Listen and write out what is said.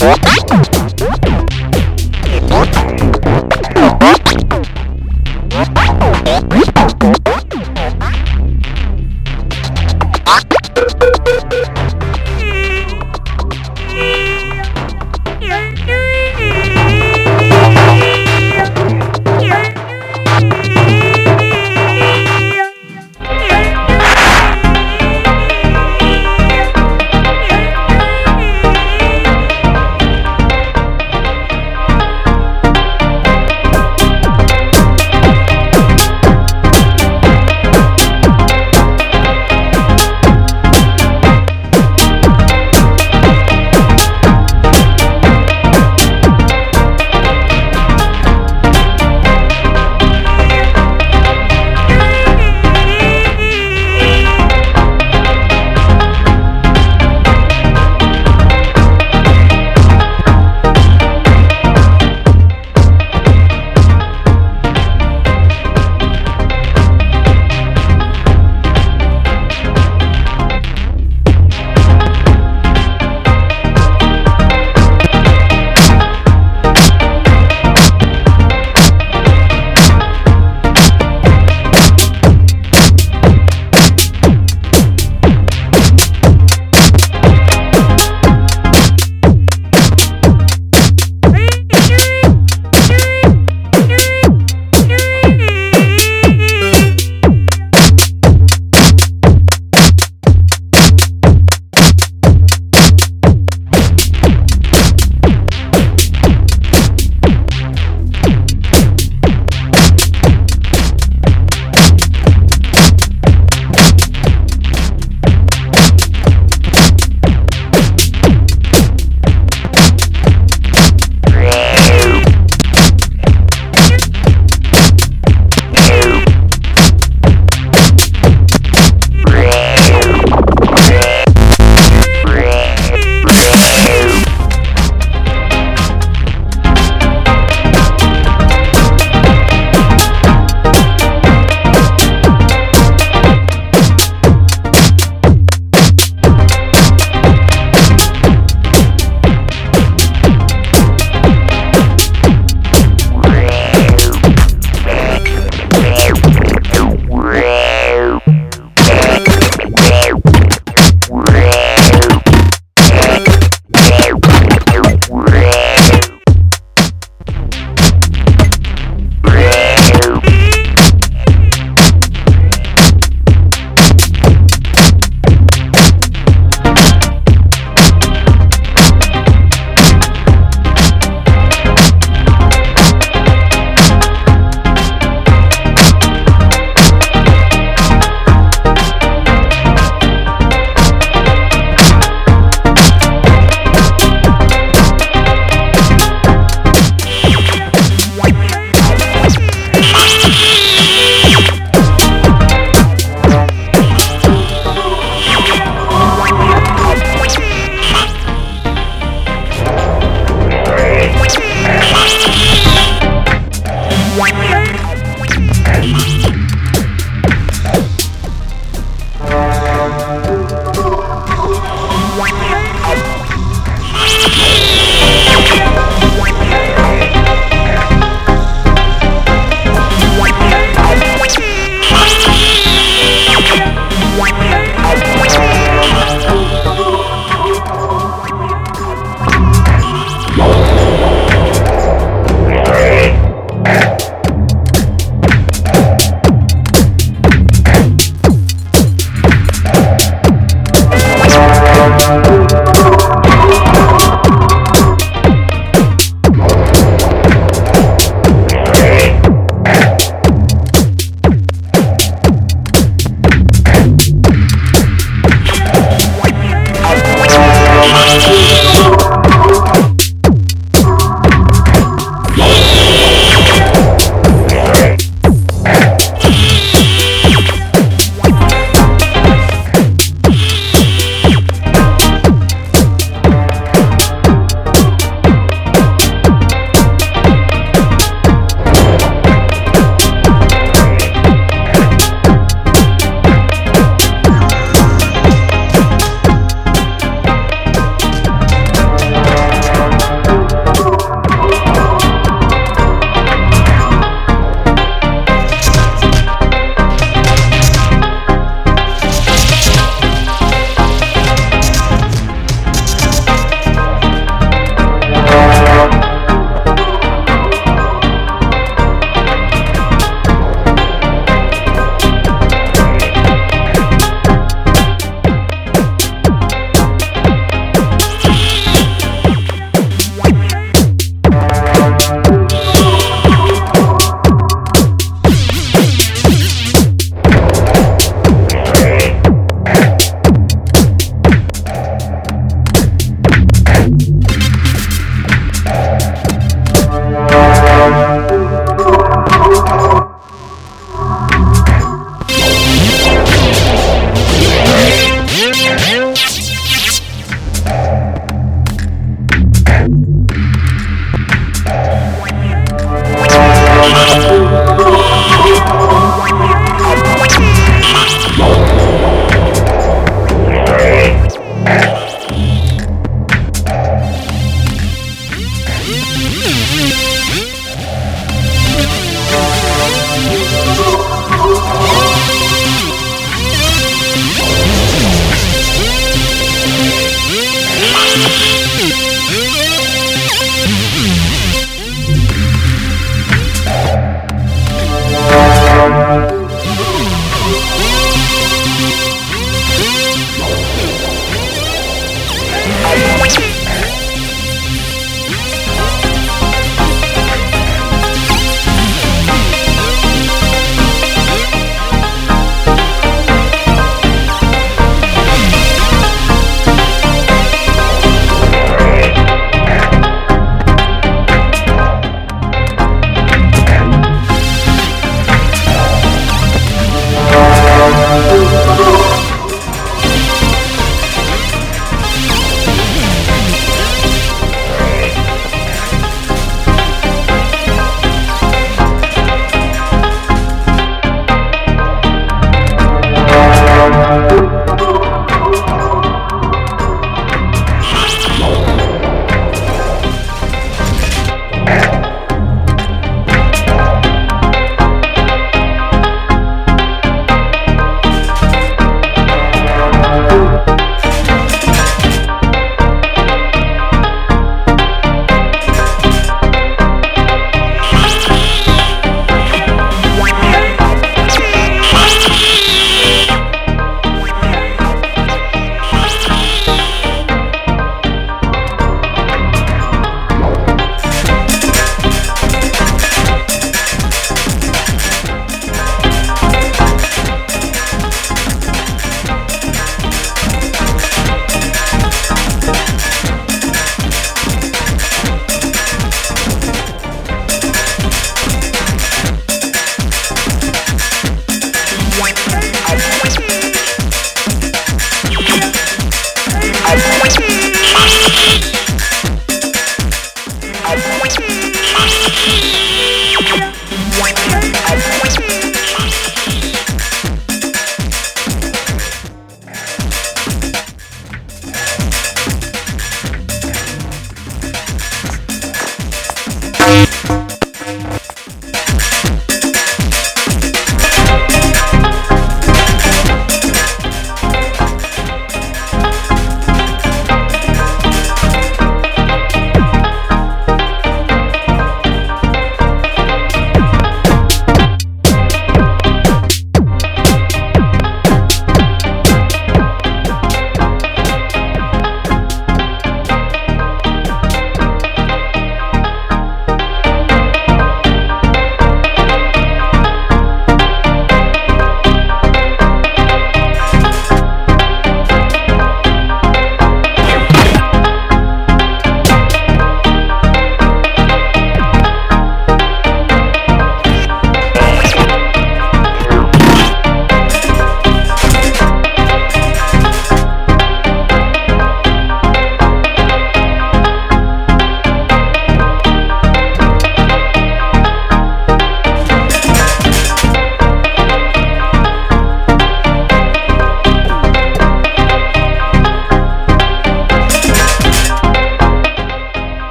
Oh,